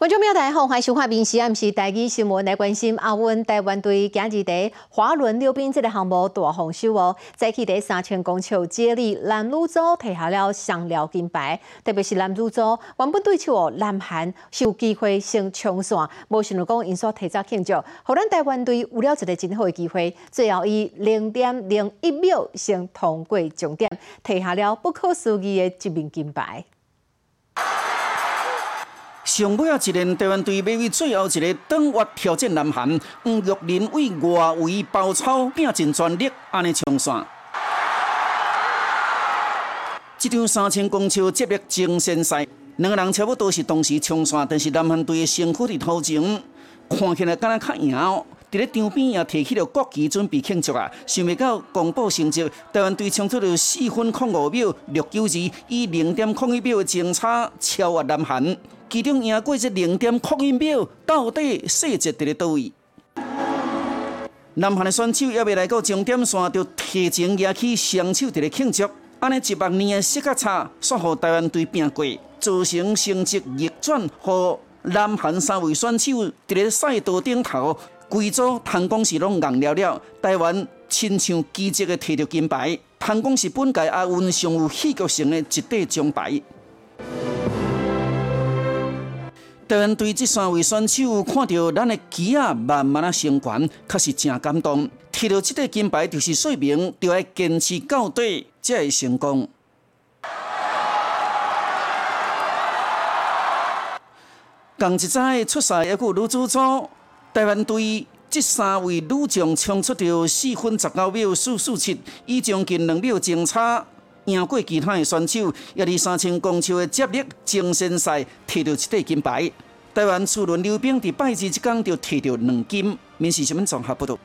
观众朋友大家好，欢迎收看《明时暗时台记新闻》来关心奥运台湾队今日在滑轮溜冰这个项目大丰收哦，在起第三千公尺接力男女组摕下了双料金牌，特别是男女组原本对手哦南韩是有机会先冲线，无想到讲因所提早庆祝，互咱台湾队有了一个真好的机会，最后以零点零一秒先通过终点，摕下了不可思议的一面金牌。上尾啊，一连台湾队要为最后一个登月挑战南韩，黄玉林为外围包抄，拼尽全力，安尼冲线。这场三千公尺接力争先赛，两个人差不多是同时冲线，但是南韩队的胜负伫头前，看起来敢若较赢哦。伫咧场边也提起了国旗，准备庆祝啊！想未到公布成绩，台湾队冲出了四分零五秒六九二，以零点零一秒的前差超越南韩。其中赢过这零点零一秒，到底细节伫咧倒位？南韩的选手还未来到终点线，就提前举起双手伫咧庆祝。安尼一百年的时间差，煞互台湾队拼过，造成成绩逆转，互南韩三位选手伫咧赛道顶头。规组谈讲是拢硬了了，台湾亲像奇迹的摕到金牌，谈讲是本届亚运上有戏剧性的一块奖牌。台湾队这三位选手看到咱的旗啊慢慢啊升悬，确实真感动。摕到这块金牌就是说明，要坚持到底才会成功。同一早出赛一个女主组。台湾队这三位女将冲出着四分十九秒四四七，已将近两秒前差赢过其他的选手，也伫三千公尺的接力精神赛摕到一块金牌。台湾次轮溜冰伫拜日一天就摕到两金，面试新闻综合报道。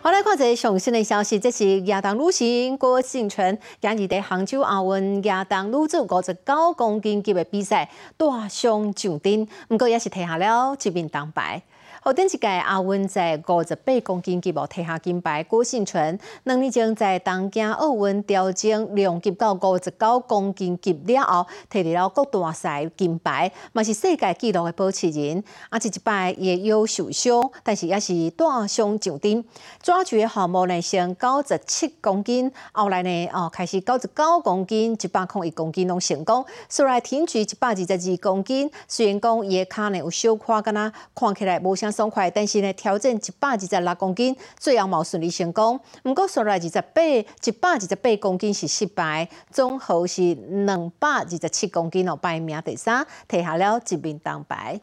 好来看一个上新的消息，这是亚当女星郭幸存今日在杭州奥运亚当女子五十九公斤级的比赛大上上顶，不过也是摕下了一面铜牌。后顶一届亚运在五十八公斤级无摕下金牌，郭幸存两年前在东京奥运调整量级到五十九公斤级了后，摕到了国大赛金牌，嘛是世界纪录的保持人。啊，这一摆也有受伤，但是也是大伤上顶。抓举的项目呢，先九十七公斤，后来呢，哦开始九十九公斤、一百空一公斤拢成功。后来挺举一百二十二公斤，虽然讲伊的脚呢有小块，敢若看起来无啥。爽快，但是呢，调整一百二十六公斤，最后冇顺利成功。毋过，说来二十八，一百二十八公斤是失败，总号是两百二十七公斤哦，排名第三，摕下了一面铜牌。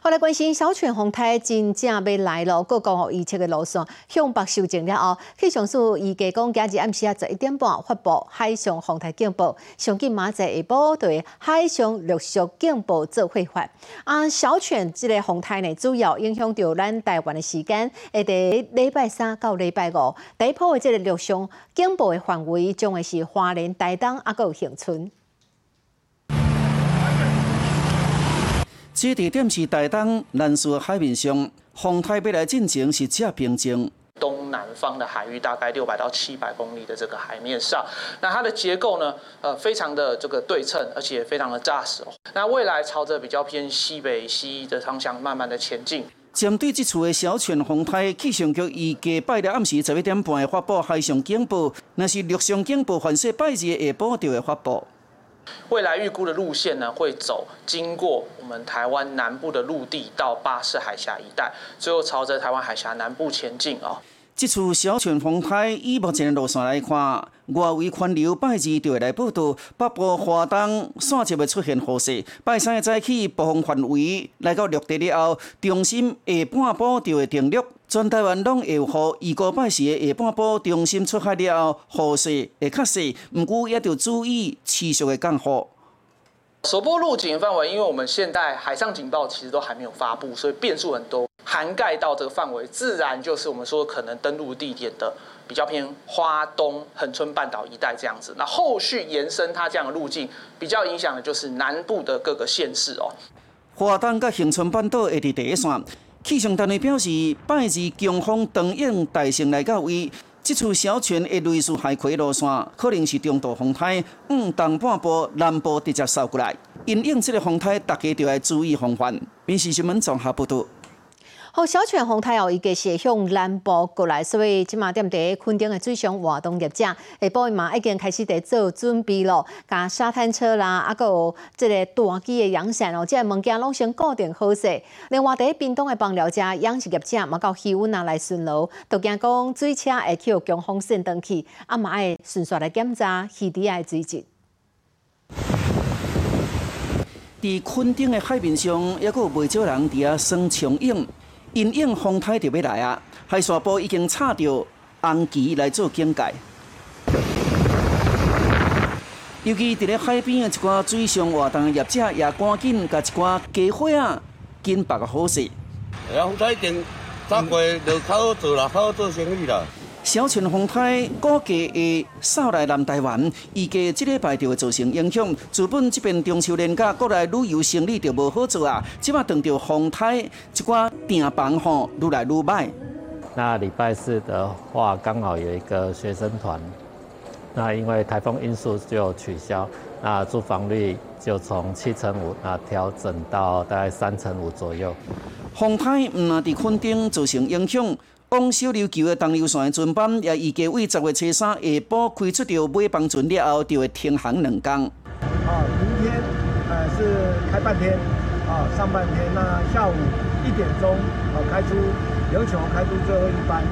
后来关心小泉红太真正要来了，各国哦预测的路线向北修正了后，气象署预计讲今日暗时啊十一点半发布海上红台警报，上近马在下晡对海上陆续警报做会发。啊，小泉这个红台呢，主要影响到咱台湾的时间，会伫礼拜三到礼拜五，第一波的这个陆上警报的范围将会是花莲、台东啊，有恒春。这地点是台东南苏海面上，风台未来进程是正平静。东南方的海域大概六百到七百公里的这个海面上，那它的结构呢，呃，非常的这个对称，而且非常的扎实。那未来朝着比较偏西北西的方向慢慢的前进。针对这次的小犬风台，气象局预计拜日暗时十一点半会发布海上警报，那是陆上警报，反射拜日下晡就会发布。未来预估的路线呢，会走经过我们台湾南部的陆地到巴士海峡一带，最后朝着台湾海峡南部前进哦。这次小泉风台以目前的路线来看，外围环流拜二就会来报道，北部华东线就会出现雨势。拜三的早起，暴风范围来到陆地了后，中心下半部就会停陆，全台湾拢会有雨。预告拜时的下半部中心出海了后，雨势会较细，不过也要注意持续的降雨。首波路警范围，因为我们现在海上警报其实都还没有发布，所以变数很多。涵盖到这个范围，自然就是我们说可能登陆地点的比较偏花东恒春半岛一带这样子。那后续延伸它这样的路径，比较影响的就是南部的各个县市哦。花东跟恒春半岛会伫第一线，气象单位表示，拜二强风长应大胜来到位。即处小泉的类似海葵路线，可能是中度风台，往东半部、南部直接扫过来。因应这个风台，大家就要注意防范。民事新闻综合报道。好，小泉风台哦，伊个是向南部过来，所以即马踮伫昆顶的水上活动业者，下晡嘛已经开始在做准备咯。甲沙滩车啦，啊，佮有即个大机的阳伞哦，即个物件拢先固定好势。另外，伫冰冻的帮了者养殖业者嘛，到气温啊来巡逻，都惊讲水车会去有强风扇登去，啊嘛会顺续来检查气底的水质。伫昆顶的海面上，还佫有袂少人伫遐耍长影。因应风台就要来啊！海沙坡已经插着红旗来做警戒，尤其伫咧海边的一寡水上活动的业者，也赶紧甲一寡家伙啊，紧别个好势。哎风台已经早过就较好做啦，较好做生意啦。小泉风台估计会扫来南台湾，预计这礼拜就会造成影响。资本这边中秋连假，国内旅游生意就无好做啊！即马等到风台一寡订房吼，愈来愈歹。那礼拜四的话，刚好有一个学生团，那因为台风因素就取消，那住房率就从七成五那调整到大概三成五左右。风台唔啊，伫昆丁造成影响。往小琉球的东流线的船班也预计为十月初三下晡开出到尾帮船了后，就会停航两天。啊，明天呃是开半天，啊上半天，那下午一点钟啊开出琉球开出最后一班。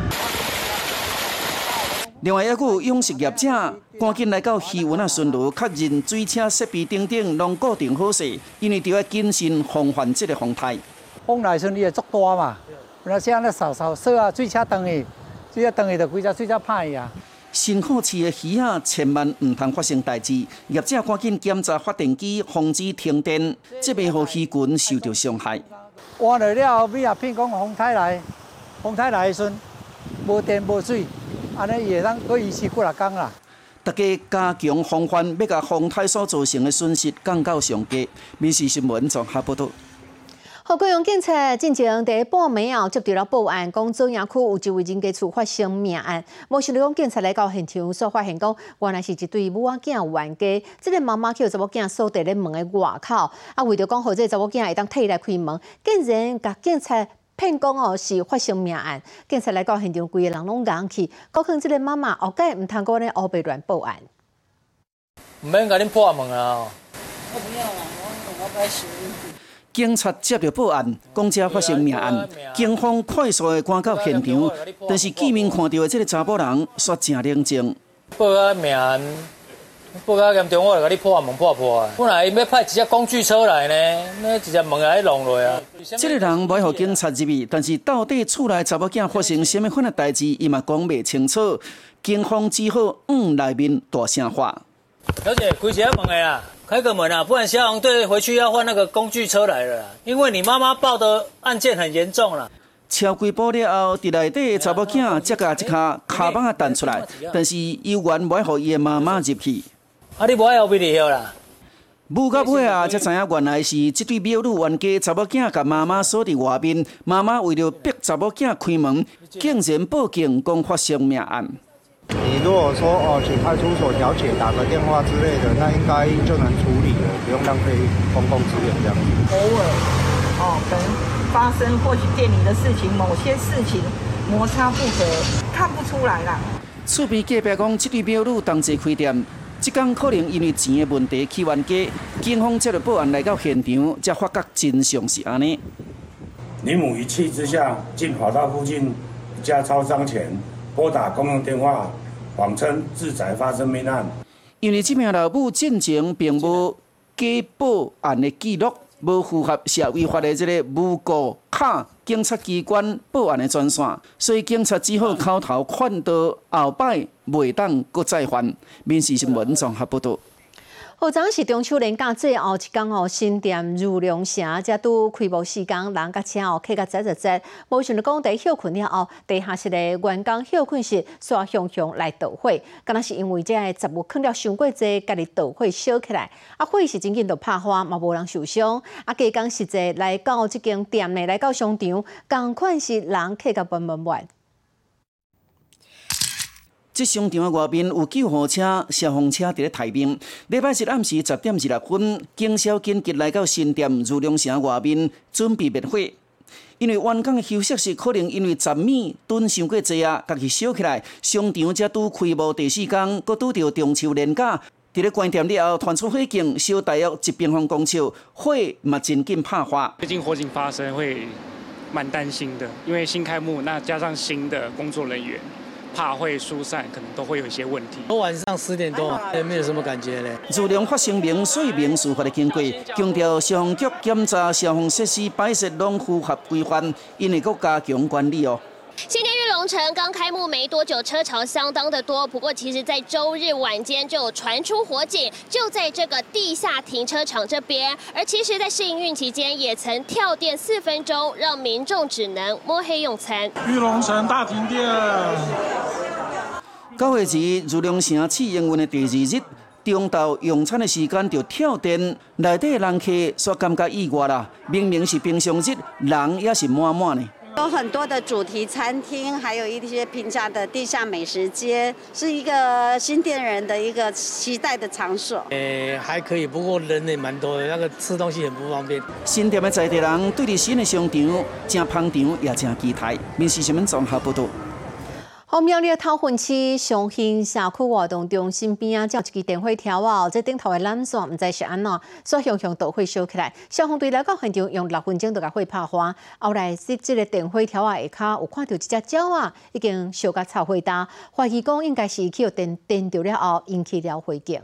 另外，还有养殖业者赶紧来到渔温啊巡逻，确认水车设备等等拢固定好势，因为就要谨慎防范这个风台。风来时你也足大嘛。那像那扫扫扫啊，水车等去，水车等去就规只水车歹啊。辛苦饲的鱼啊，千万唔通发生代志。业者赶紧检查发电机，防止停电，这边互鱼群受到伤害。换了了后，尾也骗讲风台来，风台来时无电无水，安尼也当可以持几六工啦。大家加强防范，要甲风台所造成的损失降到上低。民事新闻综合报道。好，高雄警察进前第半暝后接到了报案，讲中央区有一位人家处发生命案。无想到讲警察来到现场，所发现讲原来是一对母仔囝冤家。这个妈妈叫查某囝锁在咧门的外口，啊，为着讲好这查某囝会当替来开门，竟然甲警察骗讲哦是发生命案。警察来到现场，规个人拢硬去，可能这个妈妈后盖毋通过咧后背乱报案。毋免甲恁破门啊！我不要了，我我该死。警察接到报案，讲遮发生命案，警方快速的赶到现场，但是见面看到的这个查甫人煞正冷静。报啊命案，报较严重，我来甲你破门破破啊！本来要派一只工具车来呢，那一只门来弄落啊。这个人袂互警察入去，但是到底厝内查某囝发生什么款的代志，伊嘛讲袂清楚。警方只好往内面大声话。小姐，开车门的啦。开个门啊，不然消防队回去要换那个工具车来了。因为你妈妈报的案件很严重了。车开玻璃后，伫内底查某囝才甲一卡卡板啊弹出来，但是伊原袂互伊的妈妈入去。啊，你无爱后边里啦？母到尾啊，才知影原来是这对庙女冤家查某囝甲妈妈锁伫外面，妈妈为了逼查某囝开门，竟然报警讲发生命案。你如果说哦，请派出所调解，打个电话之类的，那应该就能处理了，不用浪费公共资源这样子。偶尔，哦，可能发生或许店里的事情，某些事情摩擦不和，看不出来啦。厝边隔壁讲，这对表女同齐开店，即间可能因为钱的问题起冤家。警方接到报案来到现场，才发觉真相是安尼。李母一气之下，竟跑到附近一家超商前。拨打公用电话，谎称自宅发生命案。因为这名老母进前并无给报案的记录，无符合社会法的这个无故卡警察机关报案的专线，所以警察只好口头劝导，后摆袂当搁再犯。民事新闻综合报道。好，昨是中秋连假最后一天哦，新店如龙城才拄开幕时间，人甲车哦，客甲挤挤挤。无想到讲在休困了后，地下室的员工休困室煞熊熊来导火，敢若是因为这杂物放了伤过济，家己导火烧起来。啊，火是真紧就拍花，嘛无人受伤。啊，加工实际来到即间店内，来到商场，共款是人客甲闷闷闷。这商场的外面有救护车、消防车伫咧待命。礼拜日暗时十点二十分，经销紧急来到新店如龙城外面，准备灭火。因为员工的休息室可能因为十米蹲伤过侪啊，家己烧起来。商场才拄开幕第四天，搁拄着中秋连假，伫咧关店了后传出火警，烧大约一平方公尺，火嘛真紧拍花。最近火警发生会蛮担心的，因为新开幕，那加上新的工作人员。怕会疏散，可能都会有一些问题。我晚上十点多，也没有什么感觉嘞。自从发生明水明事发的经过，强调消防局检查消防设施摆设拢符合规范，因为搁加强管理哦。龙城刚开幕没多久，车潮相当的多。不过，其实，在周日晚间就有传出火警，就在这个地下停车场这边。而其实，在试营运期间，也曾跳电四分钟，让民众只能摸黑用餐。玉龙城大停电。九月二，玉龙城试营运的第二日，中昼用餐的时间就跳电，内底人客说感觉意外啦。明明是平常日，人也是满满的。有很多的主题餐厅，还有一些平价的地下美食街，是一个新店人的一个期待的场所。诶，还可以，不过人也蛮多的，那个吃东西很不方便。新店的在地人对你新的商场正捧场，也正期待。面试新闻综合报道。后苗栗桃园市上兴社区活动中心边啊，有一支电火条啊，在顶头的缆线毋知是安怎，所向向都会烧起来。消防队来到现场，用六分钟就甲火拍花。后来是这个电火条啊下骹有看到一只鸟啊，已经烧甲臭灰焦，怀疑讲应该是去电电着了后引起了火警。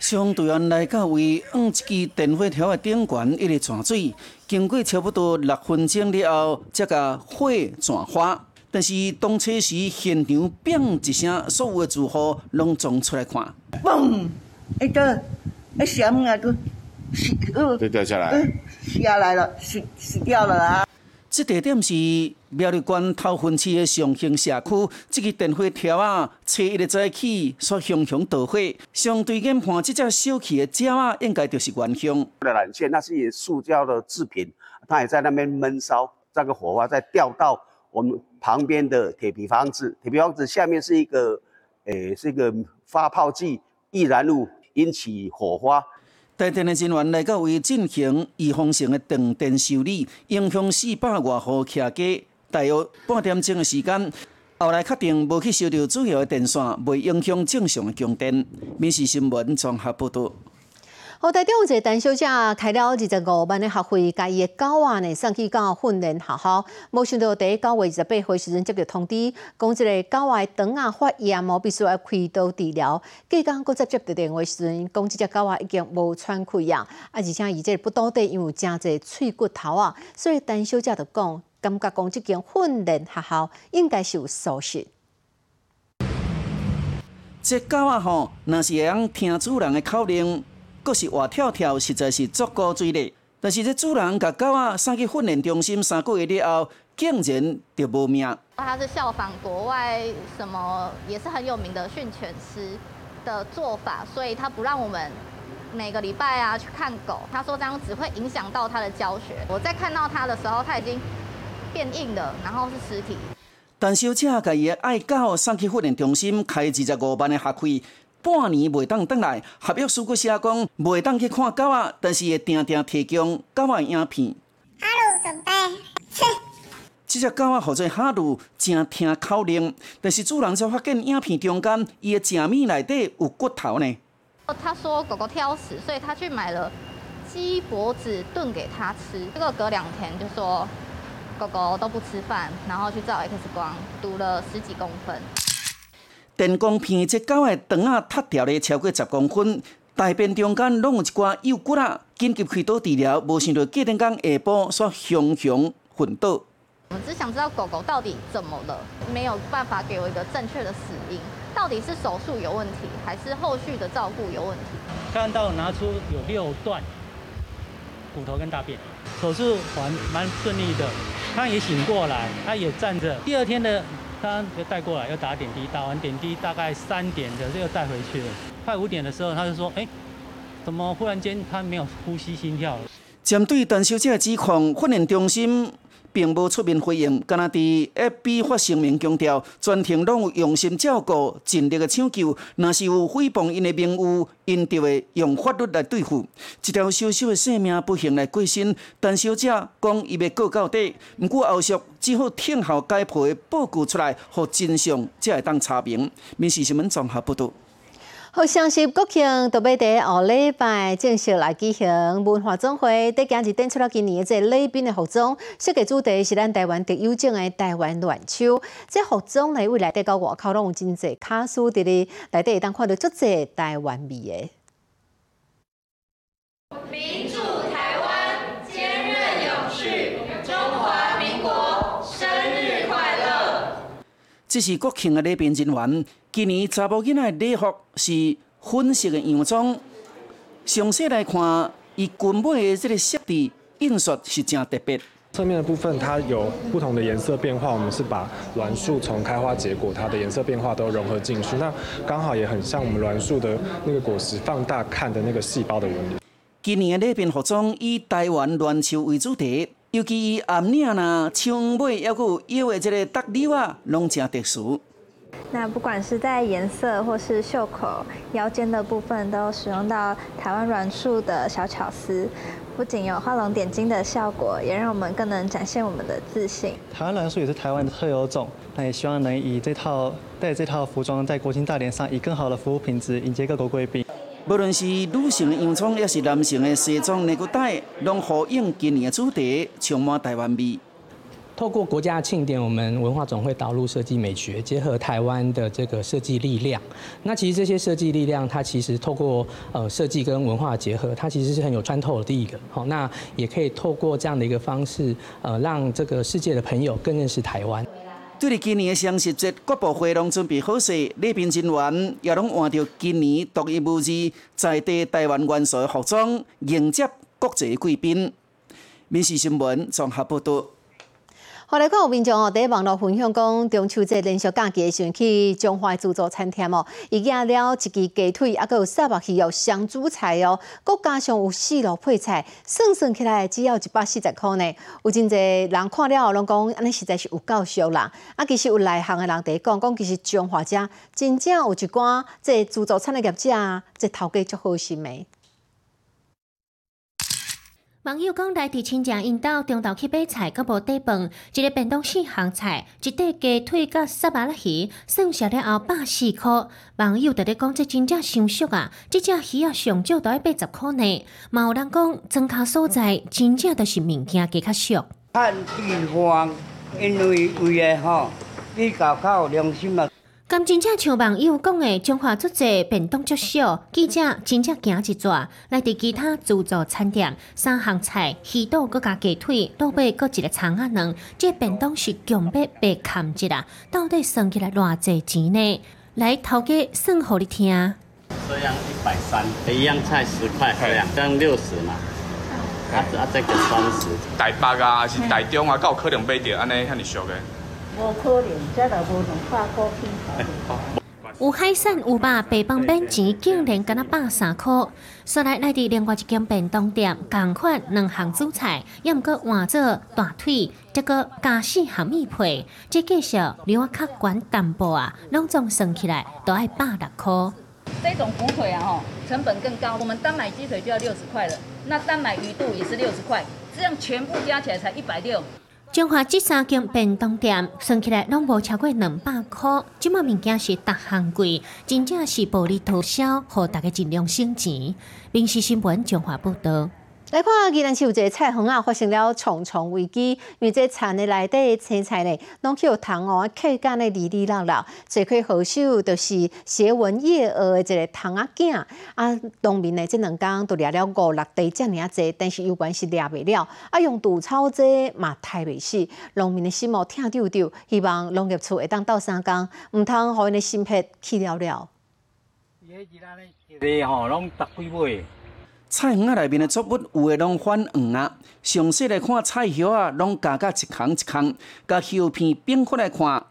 消防队员来到位，按一支电火条的顶悬一直转水，经过差不多六分钟了后，才甲火转化。但是动车时现场“砰”一声，所有的住户拢冲出来看。嘣！一个，一响啊，都死，就掉下来，下来了，死死掉了啊！这地点是苗栗县头份市的上兴社区，这个电火条啊，初一的早起所熊熊大火，相对研判这只小气的鸟啊，应该就是元凶。缆线那是塑胶的制品，它也在那边闷烧，这个火花再掉到我们旁边的铁皮房子，铁皮房子下面是一个，诶，是一个发泡剂易燃物，引起火花。台电的人员来到为进行预防性的断电修理，影响四百外户客家，大约半点钟的时间。后来确定无去收到主要的电线，未影响正常的供电。民事新闻综合报道。好，台中一个陈小姐开了二十五万的学费，家己的狗仔呢送去到训练学校，没想到第九月二十八号时阵接到通知，讲这个狗仔肠啊发炎，无必须要开刀治疗。隔刚搁再接到电话时阵，讲这只狗仔已经无喘气啊，啊而且伊这不倒地，因为真侪脆骨头啊，所以陈小姐就讲，感觉讲这间训练学校应该是有疏失。这狗仔吼，若是会晓听主人的口令。阁是活跳跳，实在是足够追力。但是这主人甲狗仔送去训练中心三个月了后，竟然就无命。他是效仿国外什么也是很有名的训犬师的做法，所以他不让我们每个礼拜啊去看狗。他说这样只会影响到他的教学。我在看到他的时候，他已经变硬了，然后是尸体。但小姐甲伊的爱狗送去训练中心开二十五万的学费。半年未当回来，合约书阁写讲未当去看狗仔，但是会定定提供狗仔影片。哈鲁准备，这只狗仔号做哈鲁，正听口令，但是主人才发现影片中间伊的食面内底有骨头呢。他说狗狗挑食，所以他去买了鸡脖子炖给他吃。这个隔两天就说狗狗都不吃饭，然后去照 X 光，堵了十几公分。电光片这狗的肠啊塌掉了超过十公分，大便中间拢有一寡幼骨啊，紧急开刀治疗，无想到隔天刚下晡说熊熊昏倒。我们只想知道狗狗到底怎么了，没有办法给我一个正确的死因，到底是手术有问题，还是后续的照顾有问题？看到拿出有六段骨头跟大便，手术还蛮顺利的，他也醒过来，他也站着。第二天的。他就带过来，要打点滴，打完点滴大概三点的，又带回去了。快五点的时候，他就说：“哎，怎么忽然间他没有呼吸心跳了？”针对陈小姐的指控，训练中心并无出面回应，敢若伫 FB 发声明强调，全程拢有用心照顾、尽力的抢救。若是有诽谤因的名誉，因就会用法律来对付。一条小小的性命不幸来过身，陈小姐讲伊要告到底，毋过后续只好听候解剖的报告出来，互真相才会当查明。民事新闻综合报道。好，相信国庆都要在下礼拜正式来举行文化总会。在今日展出了今年的这礼宾的服装，设计主题是咱台湾特有种的台湾暖秋。这服装呢，未来带到外口拢有真济卡苏伫咧，内底会当看到足济台湾味的。民主台湾，坚韧永续，中华民国生日快乐！这是国庆的礼宾人员。今年查某囡仔礼服是粉色的洋装，详细来看，伊裙尾的这个设计印刷是真特别。侧面的部分它有不同的颜色变化，我们是把栾树从开花结果，它的颜色变化都融合进去，那刚好也很像我们栾树的那个果实放大看的那个细胞的纹理。今年的礼宾服装以台湾栾树为主题，尤其伊暗领啦、枪尾，还有腰的这个搭柳啊，拢真特殊。那不管是在颜色或是袖口、腰间的部分，都使用到台湾软树的小巧思，不仅有画龙点睛的效果，也让我们更能展现我们的自信。台湾软树也是台湾的特有种，那也希望能以这套带这套服装在国庆大典上，以更好的服务品质迎接各国贵宾。无论是女性的洋装，也是男性的西装、内裤带，拢呼应今年的主题，充满台湾味。透过国家庆典，我们文化总会导入设计美学，结合台湾的这个设计力量。那其实这些设计力量，它其实透过呃设计跟文化结合，它其实是很有穿透力的。好，那也可以透过这样的一个方式，呃，让这个世界的朋友更认识台湾。对今年的双十节，各部会拢准备好势，礼宾人员也拢换着今年独一无二在地台湾元素的服装，迎接国际贵宾。民事新闻综合报道。后来看有民众哦，在网络分享讲，中秋节连续假期的时阵去中华自助餐厅哦，伊夹了一支鸡腿，啊，佮有三百鱼哦，香煮菜哦，佮加上有四路配菜，算算起来只要一百四十块呢。有真侪人看了后拢讲，安尼实在是有够俗啦。啊，其实有内行的人伫讲，讲其实中华遮真正有一寡即自助餐的业者，即头家足好心的。网友讲来伫亲戚因兜中昼去买菜，佮无底饭，一个便当四项菜，一块鸡腿佮沙巴拉鱼，算下了后百四块。网友伫咧讲，这真正伤俗啊！即只鱼啊上少都要八十块呢。嘛有人讲，庄卡所在真正都是物件加较俗。看地方，因为为个吼比较较有良心嘛。咁真正像网友讲的，中华足济便当足少，记者真正行一转，来伫其他自助餐店，三项菜、鱼肚搁加鸡腿，倒尾搁一个葱仔卵，这便当是强迫被砍一啦，到底算起来偌济钱呢？来头家算互你听。这样一百三，一样菜十块，这样这样六十嘛。啊啊，这个三十。台北啊，还是台中啊，够可能买着安尼遐尼俗的。无可能，这就无能化高品有海鲜有肉，白饭本钱竟然敢若百三块。说来来伫另外一间便当店，共款两项主菜，也毋过换做大腿，再个加四项米配，这介绍比我较悬淡薄啊，拢总算起来都要百六块。这种火腿啊，吼，成本更高。我们单买鸡腿就要六十块了，那单买鱼肚也是六十块，这样全部加起来才一百六。中华这三间便当店算起来拢无超过两百块，即卖物件是逐项贵，真正是暴利多销，互大家尽量省钱。民事新闻中华报道。来看，宜兰市有一个菜园啊，发生了重重危机，因为这田的内底青菜呢，拢去有虫哦，客干的哩哩啦啦，罪魁祸首就是斜纹叶蛾的一个虫仔囝啊。农民呢，这两天都掠了五六地这尔济，但是有关是掠袂了，啊，用稻草这嘛太袂死，农民的心哦疼丢丢，希望农业处会当斗三工，毋通互因的心血去了了。伊迄只呢，一个吼，拢十几尾。菜园啊内面的作物有诶拢泛黄啊，详细来看菜叶啊，拢夹甲一空一空，甲叶片变开来看，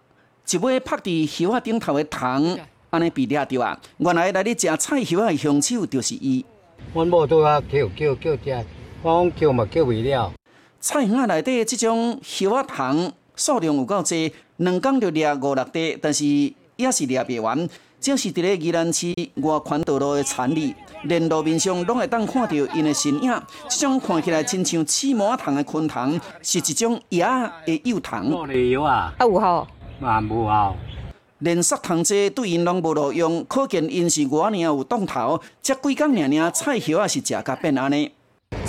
一尾拍伫叶啊顶头的虫，安尼被掠着啊！原来来你食菜叶的凶手就是伊。阮某拄啊叫叫叫食，我讲叫嘛叫袂了。菜园啊内底即种叶啊虫数量有够济，两工就掠五六块，但是也是掠袂完。这是伫咧宜兰市外环道路的产里，连路面上拢会当看到因的身影。这种看起来亲像刺毛虫的昆虫，是一种野的幼糖。有啊，啊有吼，嘛无效。连杀虫剂对因拢无路用，可见因是偌尔有档头。这几工尔尔菜叶也是食甲变安尼。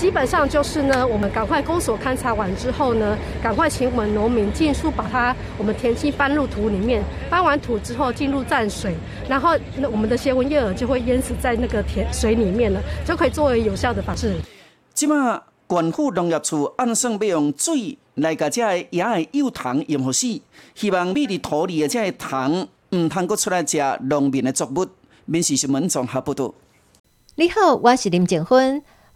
基本上就是呢，我们赶快公所勘察完之后呢，赶快请我们农民尽速把它我们田基搬入土里面，搬完土之后进入蘸水，然后那我们的斜纹叶耳就会淹死在那个田水里面了，就可以作为有效的防治。即马管府农业处按算要用水来甲这个野的幼虫淹好死，希望米伫土里的这个糖唔通阁出来食农民的作物。民事新闻综合报道。你好，我是林静芬。